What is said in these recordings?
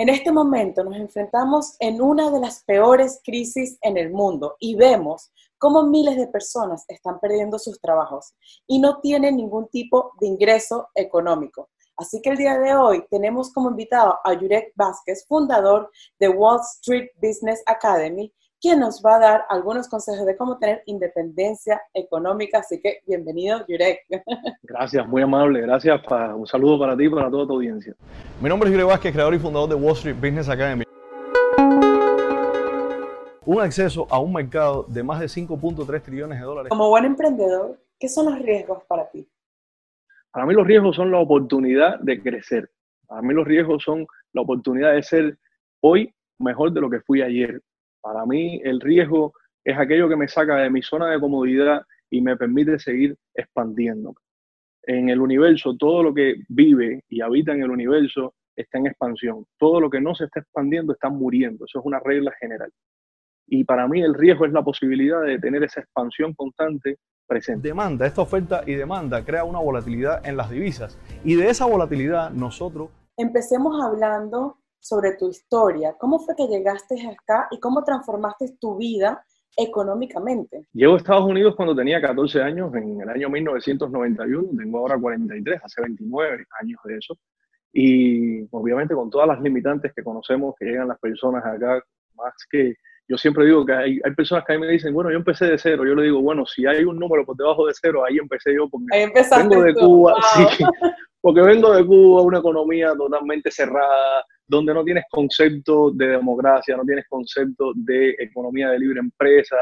En este momento nos enfrentamos en una de las peores crisis en el mundo y vemos cómo miles de personas están perdiendo sus trabajos y no tienen ningún tipo de ingreso económico. Así que el día de hoy tenemos como invitado a Yurek Vázquez, fundador de Wall Street Business Academy, quien nos va a dar algunos consejos de cómo tener independencia económica. Así que bienvenido, Yurek. Gracias, muy amable. Gracias. un saludo para ti y para toda tu audiencia. Mi nombre es Yurek Vázquez, creador y fundador de Wall Street Business Academy. Un acceso a un mercado de más de 5.3 trillones de dólares. Como buen emprendedor, ¿qué son los riesgos para ti? Para mí los riesgos son la oportunidad de crecer. Para mí los riesgos son la oportunidad de ser hoy mejor de lo que fui ayer. Para mí el riesgo es aquello que me saca de mi zona de comodidad y me permite seguir expandiendo. En el universo, todo lo que vive y habita en el universo está en expansión. Todo lo que no se está expandiendo está muriendo. Eso es una regla general. Y para mí el riesgo es la posibilidad de tener esa expansión constante presente. Demanda, esta oferta y demanda crea una volatilidad en las divisas. Y de esa volatilidad nosotros... Empecemos hablando sobre tu historia. ¿Cómo fue que llegaste acá y cómo transformaste tu vida económicamente? Llego a Estados Unidos cuando tenía 14 años, en el año 1991, tengo ahora 43, hace 29 años de eso, y obviamente con todas las limitantes que conocemos que llegan las personas acá, más que yo siempre digo que hay, hay, personas que a mí me dicen, bueno, yo empecé de cero. Yo le digo, bueno, si hay un número por debajo de cero, ahí empecé yo porque vengo de Cuba, sí, porque vengo de Cuba, una economía totalmente cerrada, donde no tienes concepto de democracia, no tienes concepto de economía de libre empresa.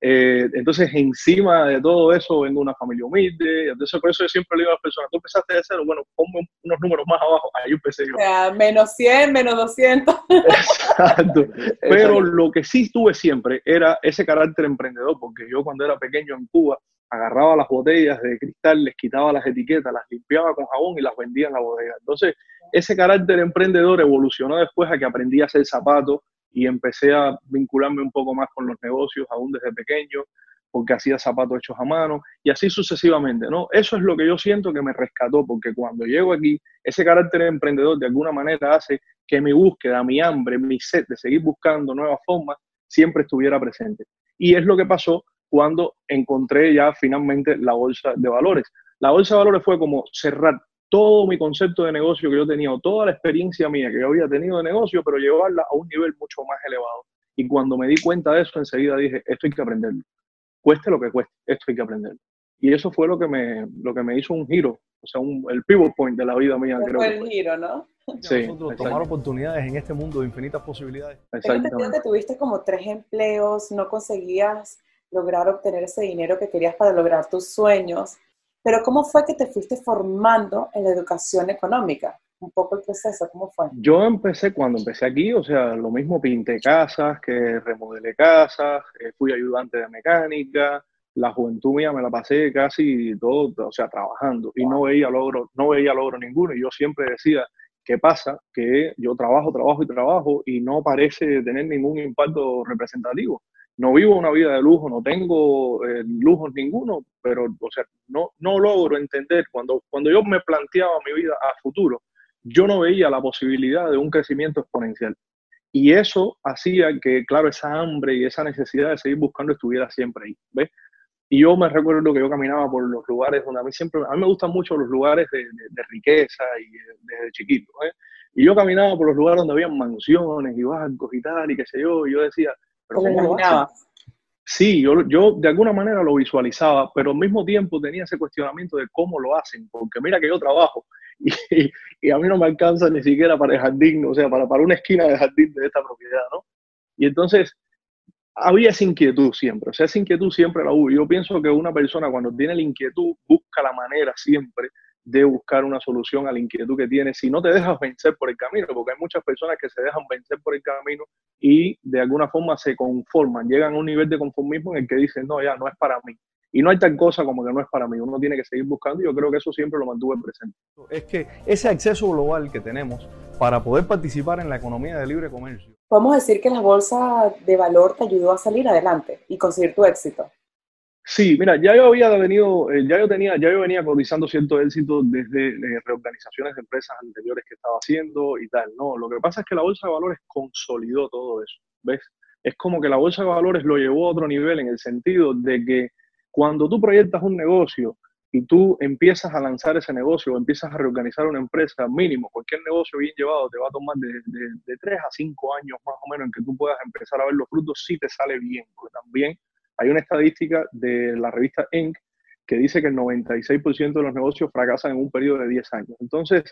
Eh, entonces, encima de todo eso, vengo de una familia humilde. Entonces, por eso yo siempre le digo a las personas, tú empezaste de cero, bueno, ponme unos números más abajo, ahí empecé yo. O sea, menos 100, menos 200. Exacto. Pero lo que sí tuve siempre era ese carácter emprendedor, porque yo cuando era pequeño en Cuba, agarraba las botellas de cristal, les quitaba las etiquetas, las limpiaba con jabón y las vendía en la bodega. Entonces, ese carácter emprendedor evolucionó después a que aprendí a hacer zapatos y empecé a vincularme un poco más con los negocios aún desde pequeño, porque hacía zapatos hechos a mano y así sucesivamente, ¿no? Eso es lo que yo siento que me rescató, porque cuando llego aquí, ese carácter emprendedor de alguna manera hace que mi búsqueda, mi hambre, mi sed de seguir buscando nuevas formas siempre estuviera presente. Y es lo que pasó cuando encontré ya finalmente la bolsa de valores. La bolsa de valores fue como cerrar todo mi concepto de negocio que yo tenía, toda la experiencia mía que yo había tenido de negocio, pero llevarla a un nivel mucho más elevado. Y cuando me di cuenta de eso, enseguida dije, esto hay que aprenderlo. Cueste lo que cueste, esto hay que aprenderlo. Y eso fue lo que me, lo que me hizo un giro, o sea, un, el pivot point de la vida mía. Creo fue el giro, ¿no? Sí, Nosotros tomar oportunidades en este mundo de infinitas posibilidades. Exactamente. que tuviste como tres empleos, no conseguías lograr obtener ese dinero que querías para lograr tus sueños. Pero ¿cómo fue que te fuiste formando en la educación económica? Un poco el proceso, ¿cómo fue? Yo empecé cuando empecé aquí, o sea, lo mismo pinté casas, que remodelé casas, eh, fui ayudante de mecánica, la juventud mía me la pasé casi todo, o sea, trabajando y no veía logro, no veía logro ninguno. Y yo siempre decía, ¿qué pasa? Que yo trabajo, trabajo y trabajo y no parece tener ningún impacto representativo no vivo una vida de lujo, no tengo eh, lujos ninguno, pero, o sea, no, no logro entender, cuando, cuando yo me planteaba mi vida a futuro, yo no veía la posibilidad de un crecimiento exponencial. Y eso hacía que, claro, esa hambre y esa necesidad de seguir buscando estuviera siempre ahí, ¿ves? Y yo me recuerdo que yo caminaba por los lugares donde a mí siempre, me gustan mucho los lugares de, riqueza y desde chiquito, ¿eh? Y yo caminaba por los lugares donde había mansiones y bancos y tal, y qué sé yo, y yo decía, pero ¿cómo lo Sí, yo, yo de alguna manera lo visualizaba, pero al mismo tiempo tenía ese cuestionamiento de cómo lo hacen, porque mira que yo trabajo y, y a mí no me alcanza ni siquiera para el jardín, o sea, para, para una esquina de jardín de esta propiedad, ¿no? Y entonces había esa inquietud siempre, o sea, esa inquietud siempre la hubo. Yo pienso que una persona cuando tiene la inquietud busca la manera siempre de buscar una solución a la inquietud que tienes si no te dejas vencer por el camino, porque hay muchas personas que se dejan vencer por el camino y de alguna forma se conforman, llegan a un nivel de conformismo en el que dicen, no, ya no es para mí. Y no hay tal cosa como que no es para mí, uno tiene que seguir buscando y yo creo que eso siempre lo mantuve presente. Es que ese acceso global que tenemos para poder participar en la economía de libre comercio. Podemos decir que la bolsa de valor te ayudó a salir adelante y conseguir tu éxito. Sí, mira, ya yo había venido, eh, ya yo tenía, ya yo venía cotizando cierto éxito desde eh, reorganizaciones de empresas anteriores que estaba haciendo y tal, ¿no? Lo que pasa es que la bolsa de valores consolidó todo eso, ¿ves? Es como que la bolsa de valores lo llevó a otro nivel en el sentido de que cuando tú proyectas un negocio y tú empiezas a lanzar ese negocio o empiezas a reorganizar una empresa, mínimo, cualquier negocio bien llevado te va a tomar de, de, 3 a 5 años más o menos en que tú puedas empezar a ver los frutos si te sale bien, porque también hay una estadística de la revista Inc. que dice que el 96% de los negocios fracasan en un periodo de 10 años. Entonces,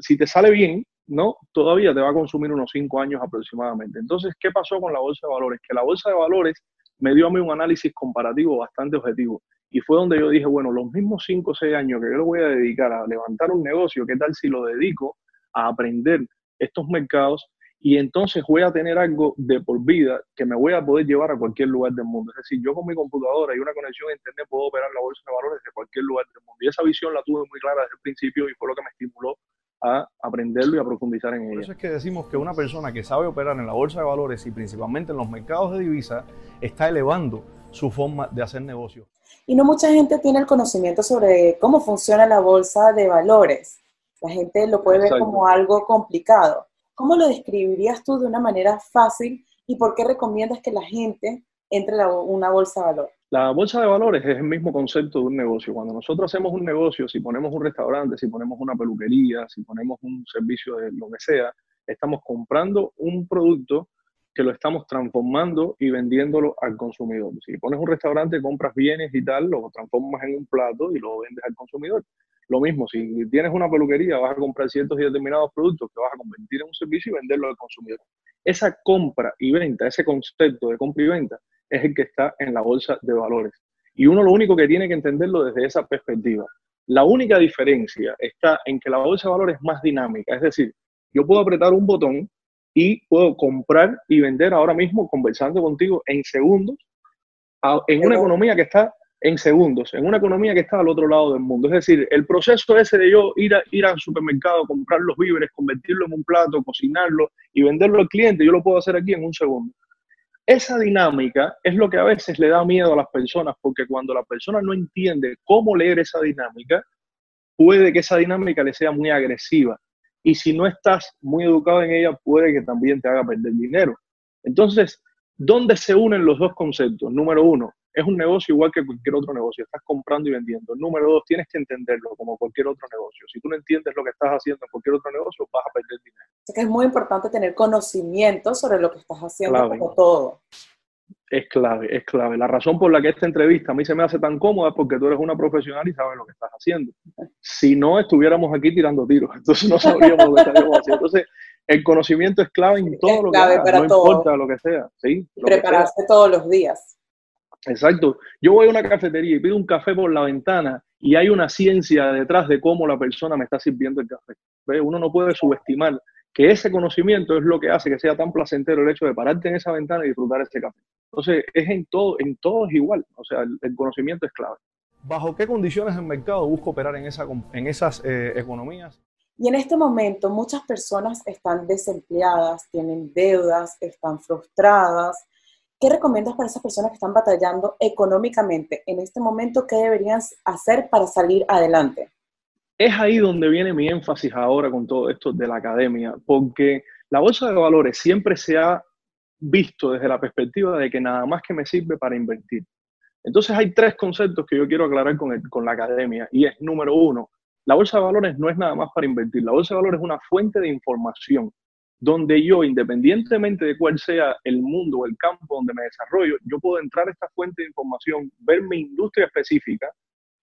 si te sale bien, ¿no? Todavía te va a consumir unos 5 años aproximadamente. Entonces, ¿qué pasó con la bolsa de valores? Que la bolsa de valores me dio a mí un análisis comparativo bastante objetivo. Y fue donde yo dije, bueno, los mismos 5 o 6 años que yo le voy a dedicar a levantar un negocio, ¿qué tal si lo dedico a aprender estos mercados? Y entonces voy a tener algo de por vida que me voy a poder llevar a cualquier lugar del mundo. Es decir, yo con mi computadora y una conexión a Internet puedo operar la bolsa de valores de cualquier lugar del mundo. Y esa visión la tuve muy clara desde el principio y fue lo que me estimuló a aprenderlo y a profundizar en ella. Por eso es que decimos que una persona que sabe operar en la bolsa de valores y principalmente en los mercados de divisas está elevando su forma de hacer negocio. Y no mucha gente tiene el conocimiento sobre cómo funciona la bolsa de valores. La gente lo puede ver como algo complicado. ¿Cómo lo describirías tú de una manera fácil y por qué recomiendas que la gente entre a una bolsa de valores? La bolsa de valores es el mismo concepto de un negocio. Cuando nosotros hacemos un negocio, si ponemos un restaurante, si ponemos una peluquería, si ponemos un servicio de lo que sea, estamos comprando un producto que lo estamos transformando y vendiéndolo al consumidor. Si pones un restaurante, compras bienes y tal, lo transformas en un plato y lo vendes al consumidor. Lo mismo, si tienes una peluquería, vas a comprar ciertos y determinados productos que vas a convertir en un servicio y venderlo al consumidor. Esa compra y venta, ese concepto de compra y venta, es el que está en la bolsa de valores. Y uno lo único que tiene que entenderlo desde esa perspectiva. La única diferencia está en que la bolsa de valores es más dinámica, es decir, yo puedo apretar un botón y puedo comprar y vender ahora mismo conversando contigo en segundos en una economía que está en segundos, en una economía que está al otro lado del mundo. Es decir, el proceso ese de yo ir, ir al supermercado, comprar los víveres, convertirlo en un plato, cocinarlo y venderlo al cliente, yo lo puedo hacer aquí en un segundo. Esa dinámica es lo que a veces le da miedo a las personas, porque cuando la persona no entiende cómo leer esa dinámica, puede que esa dinámica le sea muy agresiva y si no estás muy educado en ella, puede que también te haga perder dinero. Entonces, ¿dónde se unen los dos conceptos? Número uno, es un negocio igual que cualquier otro negocio, estás comprando y vendiendo. Número dos, tienes que entenderlo como cualquier otro negocio. Si tú no entiendes lo que estás haciendo en cualquier otro negocio, vas a perder dinero. Así que es muy importante tener conocimiento sobre lo que estás haciendo como todo es clave, es clave. La razón por la que esta entrevista a mí se me hace tan cómoda es porque tú eres una profesional y sabes lo que estás haciendo. Si no, estuviéramos aquí tirando tiros, entonces no sabríamos lo que estaríamos haciendo. Entonces, el conocimiento es clave en todo lo que hagas, no importa lo que sea. ¿sí? Prepararse todos los días. Exacto. Yo voy a una cafetería y pido un café por la ventana y hay una ciencia detrás de cómo la persona me está sirviendo el café. Uno no puede subestimar que ese conocimiento es lo que hace que sea tan placentero el hecho de pararte en esa ventana y disfrutar ese café. Entonces, es en todo, en todo es igual, o sea, el, conocimiento es clave. ¿Bajo qué condiciones el mercado busca operar en, esa, en esas eh, economías? Y en este momento muchas personas están desempleadas, tienen deudas, están frustradas. ¿Qué recomiendas para esas personas que están batallando económicamente en este momento? ¿Qué deberían hacer para salir adelante? Es ahí donde viene mi énfasis ahora con todo esto de la academia, porque la bolsa de valores siempre se ha visto desde la perspectiva de que nada más que me sirve para invertir. Entonces hay tres conceptos que yo quiero aclarar con, con la academia y es, número uno, la bolsa de valores no es nada más para invertir, la bolsa de valores es una fuente de información donde yo, independientemente de cuál sea el mundo o el campo donde me desarrollo, yo puedo entrar a esta fuente de información, ver mi industria específica,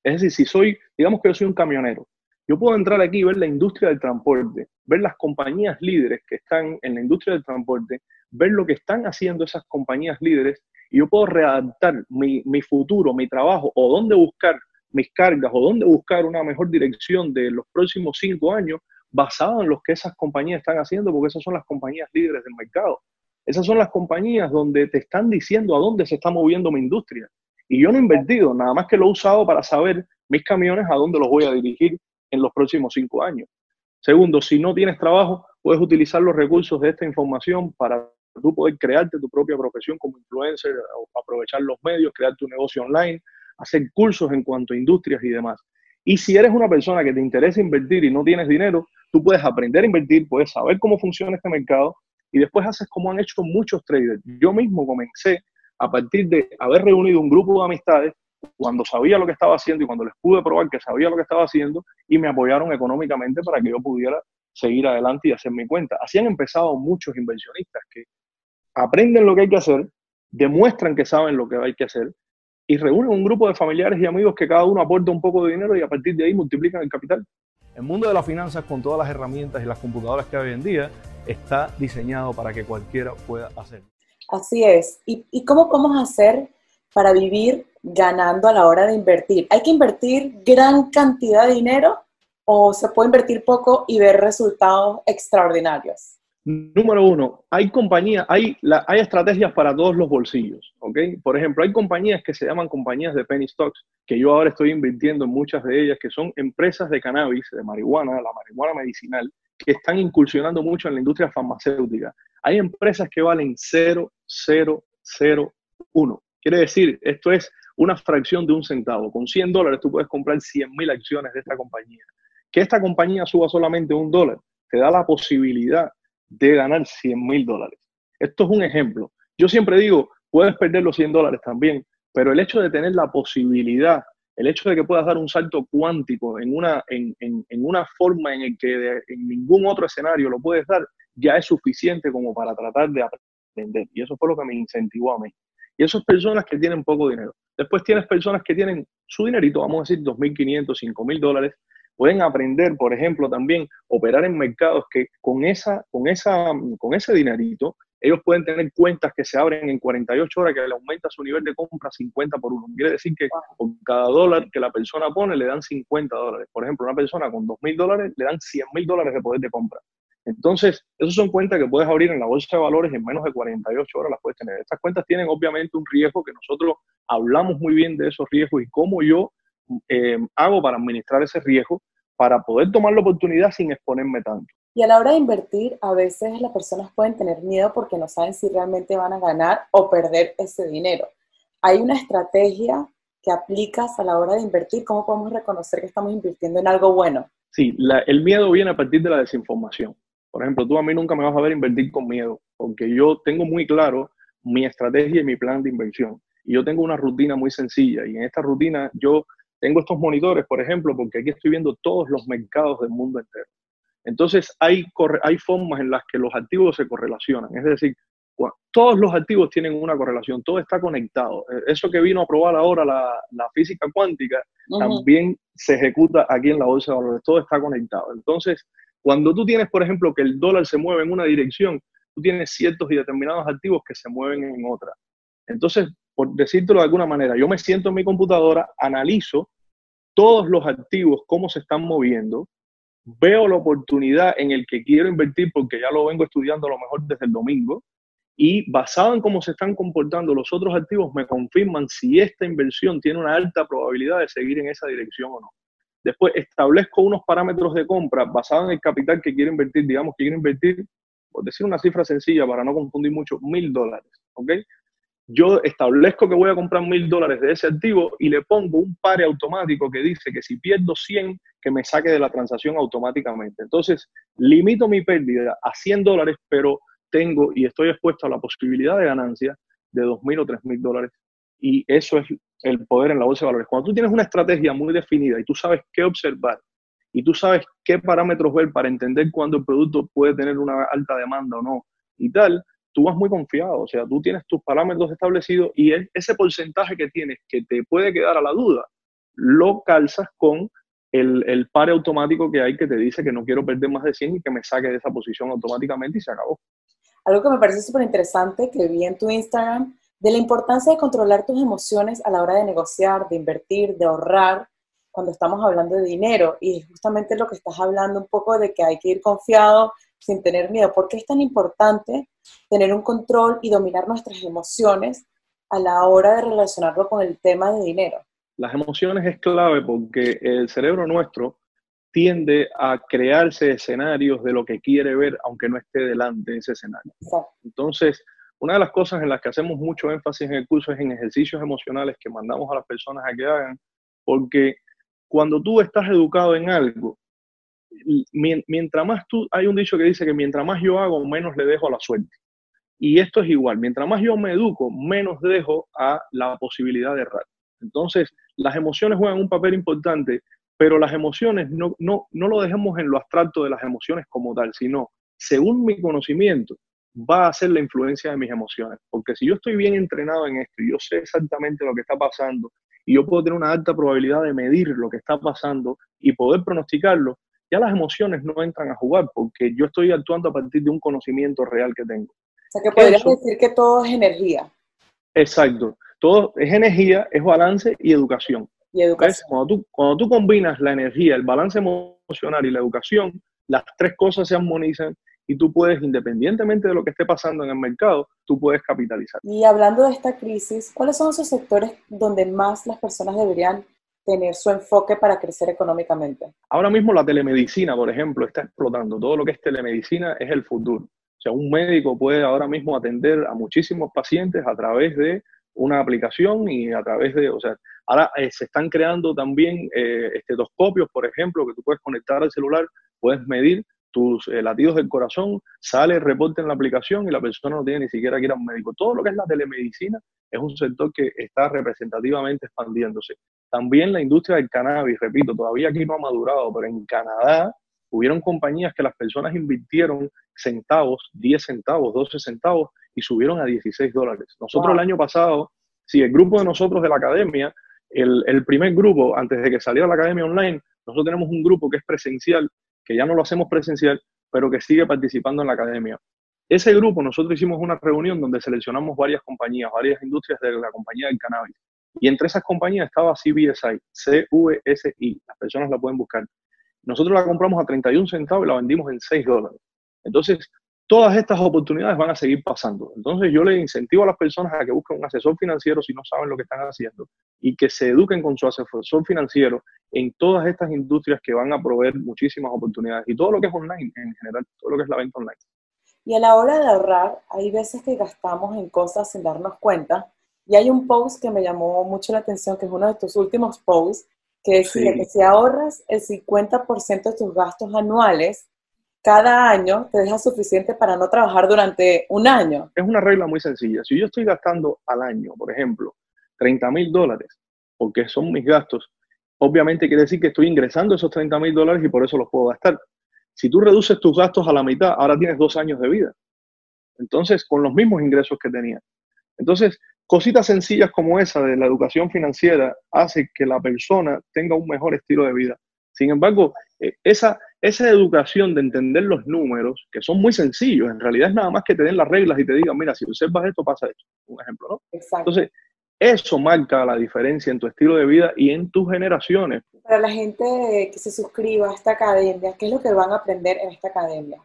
es decir, si soy, digamos que yo soy un camionero, yo puedo entrar aquí y ver la industria del transporte, ver las compañías líderes que están en la industria del transporte, ver lo que están haciendo esas compañías líderes y yo puedo readaptar mi, futuro, mi trabajo o dónde buscar mis cargas o dónde buscar una mejor dirección de los próximos cinco años basado en lo que esas compañías están haciendo, porque esas son las compañías líderes del mercado. Esas son las compañías donde te están diciendo a dónde se está moviendo mi industria. Y yo no he invertido, nada más que lo he usado para saber mis camiones a dónde los voy a dirigir en los próximos cinco años. Segundo, si no tienes trabajo, puedes utilizar los recursos de esta información para tú poder crearte tu propia profesión como influencer, aprovechar los medios, crear tu negocio online, hacer cursos en cuanto a industrias y demás. Y si eres una persona que te interesa invertir y no tienes dinero, tú puedes aprender a invertir, puedes saber cómo funciona este mercado y después haces como han hecho muchos traders. Yo mismo comencé a partir de haber reunido un grupo de amistades cuando sabía lo que estaba haciendo y cuando les pude probar que sabía lo que estaba haciendo y me apoyaron económicamente para que yo pudiera seguir adelante y hacer mi cuenta. Así han empezado muchos inversionistas que aprenden lo que hay que hacer, demuestran que saben lo que hay que hacer y reúnen un grupo de familiares y amigos que cada uno aporta un poco de dinero y a partir de ahí multiplican el capital. El mundo de las finanzas, con todas las herramientas y las computadoras que hay hoy en día, está diseñado para que cualquiera pueda hacerlo. Así es. ¿Y, ¿Y, cómo podemos hacer para vivir ganando a la hora de invertir? ¿Hay que invertir gran cantidad de dinero o se puede invertir poco y ver resultados extraordinarios? Número uno, hay compañías, hay, hay estrategias para todos los bolsillos, ¿ok? Por ejemplo, hay compañías que se llaman compañías de penny stocks, que yo ahora estoy invirtiendo en muchas de ellas, que son empresas de cannabis, de marihuana, la marihuana medicinal, que están incursionando mucho en la industria farmacéutica. Hay empresas que valen 0,001. Quiere decir, esto es una fracción de un centavo. Con 100 dólares tú puedes comprar 100 mil acciones de esta compañía. Que esta compañía suba solamente un dólar te da la posibilidad de ganar 100 mil dólares. Esto es un ejemplo. Yo siempre digo, puedes perder los 100 dólares también, pero el hecho de tener la posibilidad, el hecho de que puedas dar un salto cuántico en una, en, una forma en el que en ningún otro escenario lo puedes dar, ya es suficiente como para tratar de aprender. Y eso fue lo que me incentivó a mí. Y esas personas que tienen poco dinero. Después tienes personas que tienen su dinerito, vamos a decir 2.500, 5.000 dólares, pueden aprender, por ejemplo, también operar en mercados que con, esa, con, esa, con ese dinerito, ellos pueden tener cuentas que se abren en 48 horas que le aumenta su nivel de compra 50 por uno. Quiere decir que por cada dólar que la persona pone le dan 50 dólares. Por ejemplo, una persona con 2 mil dólares le dan 100 mil dólares de poder de compra. Entonces, esas son cuentas que puedes abrir en la bolsa de valores en menos de 48 horas las puedes tener. Estas cuentas tienen obviamente un riesgo que nosotros hablamos muy bien de esos riesgos y cómo yo eh, hago para administrar ese riesgo para poder tomar la oportunidad sin exponerme tanto. Y a la hora de invertir, a veces las personas pueden tener miedo porque no saben si realmente van a ganar o perder ese dinero. Hay una estrategia que aplicas a la hora de invertir. ¿Cómo podemos reconocer que estamos invirtiendo en algo bueno? Sí, el miedo viene a partir de la desinformación. Por ejemplo, tú a mí nunca me vas a ver invertir con miedo, porque yo tengo muy claro mi estrategia y mi plan de inversión. Y yo tengo una rutina muy sencilla. Y en esta rutina yo tengo estos monitores, por ejemplo, porque aquí estoy viendo todos los mercados del mundo entero. Entonces, hay, hay formas en las que los activos se correlacionan. Es decir, todos los activos tienen una correlación, todo está conectado. E, eso que vino a probar ahora la, la física cuántica también se ejecuta aquí en la bolsa de valores, todo está conectado. Entonces, cuando tú tienes, por ejemplo, que el dólar se mueve en una dirección, tú tienes ciertos y determinados activos que se mueven en otra. Entonces, por decírtelo de alguna manera, yo me siento en mi computadora, analizo todos los activos, cómo se están moviendo, veo la oportunidad en el que quiero invertir porque ya lo vengo estudiando a lo mejor desde el domingo y basado en cómo se están comportando los otros activos me confirman si esta inversión tiene una alta probabilidad de seguir en esa dirección o no. Después establezco unos parámetros de compra basados en el capital que quiero invertir, digamos que quiero invertir, por decir una cifra sencilla para no confundir mucho, mil dólares, ¿ok? Yo establezco que voy a comprar mil dólares de ese activo y le pongo un pare automático que dice que si pierdo 100, que me saque de la transacción automáticamente. Entonces, limito mi pérdida a 100 dólares, pero tengo y estoy expuesto a la posibilidad de ganancia de 2.000 o 3.000 dólares. Y eso es el poder en la bolsa de valores. Cuando tú tienes una estrategia muy definida y tú sabes qué observar y tú sabes qué parámetros ver para entender cuándo el producto puede tener una alta demanda o no y tal, tú vas muy confiado, o sea, tú tienes tus parámetros establecidos y ese porcentaje que tienes que te puede quedar a la duda, lo calzas con el, el pare automático que hay que te dice que no quiero perder más de 100 y que me saque de esa posición automáticamente y se acabó. Algo que me parece súper interesante que vi en tu Instagram, de la importancia de controlar tus emociones a la hora de negociar, de invertir, de ahorrar, cuando estamos hablando de dinero. Y justamente lo que estás hablando un poco de que hay que ir confiado sin tener miedo. ¿Por qué es tan importante tener un control y dominar nuestras emociones a la hora de relacionarlo con el tema de dinero? Las emociones es clave porque el cerebro nuestro tiende a crearse escenarios de lo que quiere ver, aunque no esté delante de ese escenario. Entonces, Una de las cosas en las que hacemos mucho énfasis en el curso es en ejercicios emocionales que mandamos a las personas a que hagan, porque cuando tú estás educado en algo, mientras más tú, hay un dicho que dice que mientras más yo hago, menos le dejo a la suerte. Y esto es igual, mientras más yo me educo, menos dejo a la posibilidad de errar. Entonces, las emociones juegan un papel importante, pero las emociones no, no, no lo dejemos en lo abstracto de las emociones como tal, sino según mi conocimiento, va a ser la influencia de mis emociones. Porque si yo estoy bien entrenado en esto y yo sé exactamente lo que está pasando y yo puedo tener una alta probabilidad de medir lo que está pasando y poder pronosticarlo, ya las emociones no entran a jugar porque yo estoy actuando a partir de un conocimiento real que tengo. O sea, que podrías decir que todo es energía. Exacto. Todo es energía, es balance y educación. Y educación. Cuando, tú, cuando tú combinas la energía, el balance emocional y la educación, las tres cosas se armonizan y tú puedes, independientemente de lo que esté pasando en el mercado, tú puedes capitalizar. Y hablando de esta crisis, ¿cuáles son esos sectores donde más las personas deberían tener su enfoque para crecer económicamente? Ahora mismo la telemedicina, por ejemplo, está explotando. Todo lo que es telemedicina es el futuro. O sea, un médico puede ahora mismo atender a muchísimos pacientes a través de una aplicación y a través de, o sea, ahora eh, se están creando también eh, estetoscopios, por ejemplo, que tú puedes conectar al celular, puedes medir tus eh, latidos del corazón, sale el reporte en la aplicación y la persona no tiene ni siquiera que ir a un médico. Todo lo que es la telemedicina es un sector que está representativamente expandiéndose. También la industria del cannabis, repito, todavía aquí no ha madurado, pero en Canadá hubieron compañías que las personas invirtieron centavos, 10 centavos, 12 centavos y subieron a 16 dólares. Nosotros el año pasado, si el grupo de nosotros de la academia, el, el primer grupo, antes de que saliera la academia online, nosotros tenemos un grupo que es presencial que ya no lo hacemos presencial, pero que sigue participando en la academia. Ese grupo, nosotros hicimos una reunión donde seleccionamos varias compañías, varias industrias de la compañía del cannabis. Y entre esas compañías estaba CBSI, CVSI, las personas la pueden buscar. Nosotros la compramos a 31 centavos y la vendimos en 6 dólares. Entonces, todas estas oportunidades van a seguir pasando. Entonces yo le incentivo a las personas a que busquen un asesor financiero si no saben lo que están haciendo y que se eduquen con su asesor financiero en todas estas industrias que van a proveer muchísimas oportunidades y todo lo que es online en general, todo lo que es la venta online. Y a la hora de ahorrar, hay veces que gastamos en cosas sin darnos cuenta. Y hay un post que me llamó mucho la atención, que es uno de tus últimos posts, que decía que si ahorras el 50% de tus gastos anuales, cada año te deja suficiente para no trabajar durante un año. Es una regla muy sencilla. Si yo estoy gastando al año, por ejemplo, 30 mil dólares, porque son mis gastos, obviamente quiere decir que estoy ingresando esos 30 mil dólares y por eso los puedo gastar. Si tú reduces tus gastos a la mitad, ahora tienes dos años de vida. Entonces, con los mismos ingresos que tenías. Entonces, cositas sencillas como esa de la educación financiera hace que la persona tenga un mejor estilo de vida. Sin embargo, eh, esa, esa educación de entender los números, que son muy sencillos, en realidad es nada más que te den las reglas y te digan, mira, si observas esto, pasa esto. Un ejemplo, ¿no? Exacto. Entonces, eso marca la diferencia en tu estilo de vida y en tus generaciones. Para la gente que se suscriba a esta academia, ¿qué es lo que van a aprender en esta academia?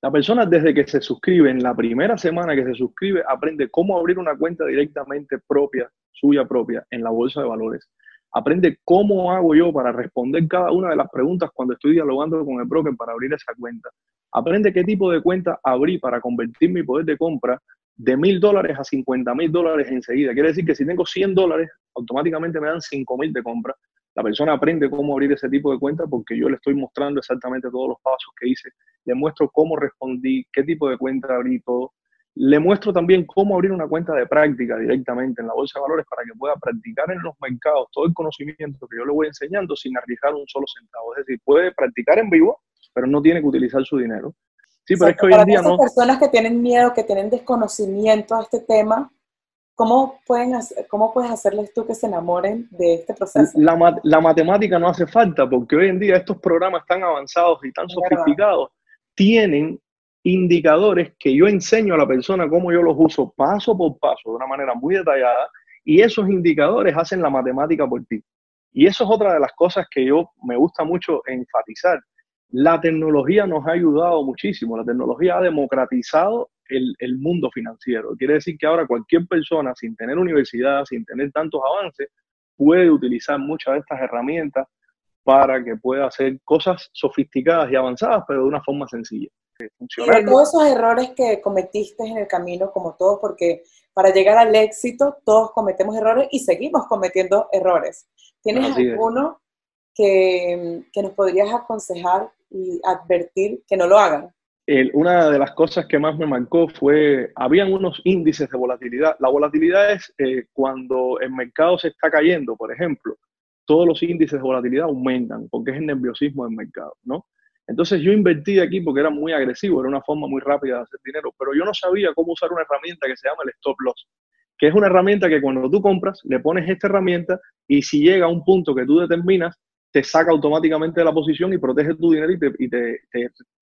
La persona desde que se suscribe, en la primera semana que se suscribe, aprende cómo abrir una cuenta directamente propia, suya propia, en la bolsa de valores aprende cómo hago yo para responder cada una de las preguntas cuando estoy dialogando con el broker para abrir esa cuenta. Aprende qué tipo de cuenta abrí para convertir mi poder de compra de mil dólares a 50 mil dólares enseguida. Quiere decir que si tengo 100 dólares, automáticamente me dan 5 mil de compra. La persona aprende cómo abrir ese tipo de cuenta porque yo le estoy mostrando exactamente todos los pasos que hice. Le muestro cómo respondí, qué tipo de cuenta abrí, todo. Le muestro también cómo abrir una cuenta de práctica directamente en la bolsa de valores para que pueda practicar en los mercados todo el conocimiento que yo le voy enseñando sin arriesgar un solo centavo. Es decir, puede practicar en vivo, pero no tiene que utilizar su dinero. Sí, pero es que hoy en día no. personas que tienen miedo, que tienen desconocimiento a este tema, ¿cómo, pueden cómo puedes hacerles tú que se enamoren de este proceso? La, la matemática no hace falta porque hoy en día estos programas tan avanzados y tan sofisticados tienen indicadores que yo enseño a la persona cómo yo los uso paso por paso, de una manera muy detallada, y esos indicadores hacen la matemática por ti. Y eso es otra de las cosas que yo me gusta mucho enfatizar. La tecnología nos ha ayudado muchísimo, la tecnología ha democratizado el, el mundo financiero. Quiere decir que ahora cualquier persona, sin tener universidad, sin tener tantos avances, puede utilizar muchas de estas herramientas para que pueda hacer cosas sofisticadas y avanzadas, pero de una forma sencilla. Funcionando. Y de todos esos errores que cometiste en el camino, como todos, porque para llegar al éxito todos cometemos errores y seguimos cometiendo errores. ¿Tienes alguno que, que, nos podrías aconsejar y advertir que no lo hagan? una de las cosas que más me marcó fue, habían unos índices de volatilidad. La volatilidad es eh, cuando el mercado se está cayendo, por ejemplo, todos los índices de volatilidad aumentan porque es el nerviosismo del mercado, ¿no? Entonces yo invertí aquí porque era muy agresivo, era una forma muy rápida de hacer dinero, pero yo no sabía cómo usar una herramienta que se llama el stop loss, que es una herramienta que cuando tú compras, le pones esta herramienta y si llega a un punto que tú determinas, te saca automáticamente de la posición y protege tu dinero y te,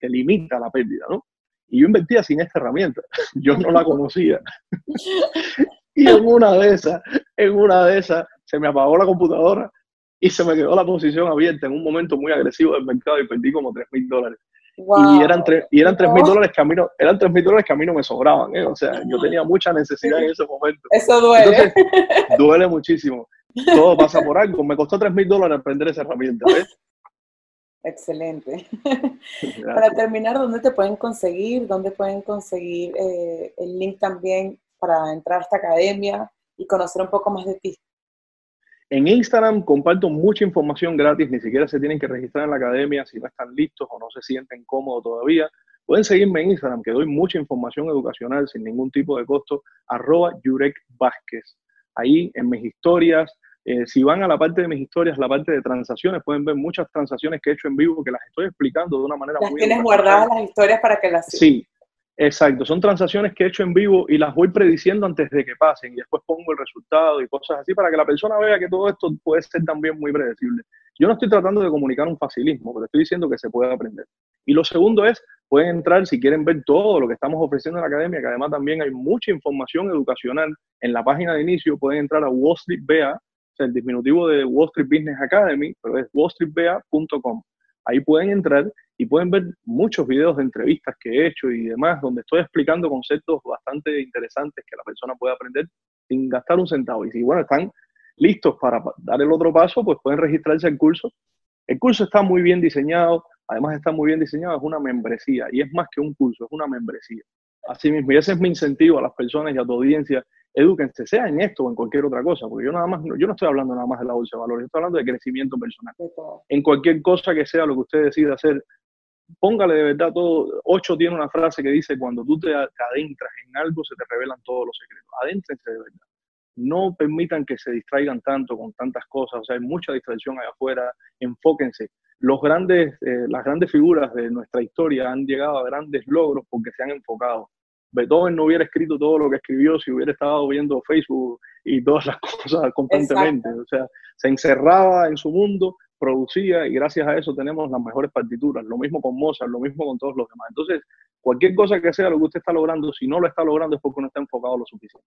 limita la pérdida, ¿no? Y yo invertía sin esta herramienta, yo no la conocía. y en una de esas, en una de esas, se me apagó la computadora y se me quedó la posición abierta en un momento muy agresivo del mercado y perdí como 3 mil dólares. Y eran, y eran 3 mil dólares que a mí no, eran 3 mil dólares que a mí no me sobraban, ¿eh? o sea, yo tenía mucha necesidad en ese momento. Eso duele. duele muchísimo. Todo pasa por algo. Me costó 3 mil dólares aprender esa herramienta. ¿ves? Excelente. para terminar, ¿dónde te pueden conseguir? ¿Dónde pueden conseguir eh, el link también para entrar a esta academia y conocer un poco más de ti? En Instagram comparto mucha información gratis, ni siquiera se tienen que registrar en la academia si no están listos o no se sienten cómodos todavía. Pueden seguirme en Instagram, que doy mucha información educacional sin ningún tipo de costo, arroba Yurek Vázquez. Ahí en mis historias, eh, si van a la parte de mis historias, la parte de transacciones, pueden ver muchas transacciones que he hecho en vivo que las estoy explicando de una manera muy... Las tienes guardadas las historias para que las... Sí, Exacto, son transacciones que he hecho en vivo y las voy prediciendo antes de que pasen y después pongo el resultado y cosas así para que la persona vea que todo esto puede ser también muy predecible. Yo no estoy tratando de comunicar un facilismo, pero estoy diciendo que se puede aprender. Y lo segundo es, pueden entrar si quieren ver todo lo que estamos ofreciendo en la academia, que además también hay mucha información educacional en la página de inicio, pueden entrar a Wall Street BA, el disminutivo de Wall Street Business Academy, pero es wallstreetba.com. Ahí pueden entrar y pueden ver muchos videos de entrevistas que he hecho y demás, donde estoy explicando conceptos bastante interesantes que la persona puede aprender sin gastar un centavo. Y si, bueno, están listos para dar el otro paso, pues pueden registrarse al curso. El curso está muy bien diseñado, además está muy bien diseñado, es una membresía y es más que un curso, es una membresía. Así mismo, y ese es mi incentivo a las personas y a tu audiencia, edúquense, sea en esto o en cualquier otra cosa, porque yo nada más, yo no estoy hablando nada más de la bolsa de valores, estoy hablando de crecimiento personal. En cualquier cosa que sea lo que usted decida hacer, póngale de verdad todo. Ocho tiene una frase que dice, cuando tú te adentras en algo, se te revelan todos los secretos. Adéntrense de verdad. No permitan que se distraigan tanto con tantas cosas. O sea, hay mucha distracción allá afuera. Enfóquense. Los grandes, eh, las grandes figuras de nuestra historia han llegado a grandes logros porque se han enfocado. Beethoven no hubiera escrito todo lo que escribió si hubiera estado viendo Facebook y todas las cosas constantemente. O sea, se encerraba en su mundo producía y gracias a eso tenemos las mejores partituras. Lo mismo con Mozart, lo mismo con todos los demás. Entonces, cualquier cosa que sea lo que usted está logrando, si no lo está logrando es porque no está enfocado lo suficiente.